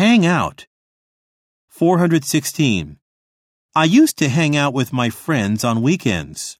Hang out. 416. I used to hang out with my friends on weekends.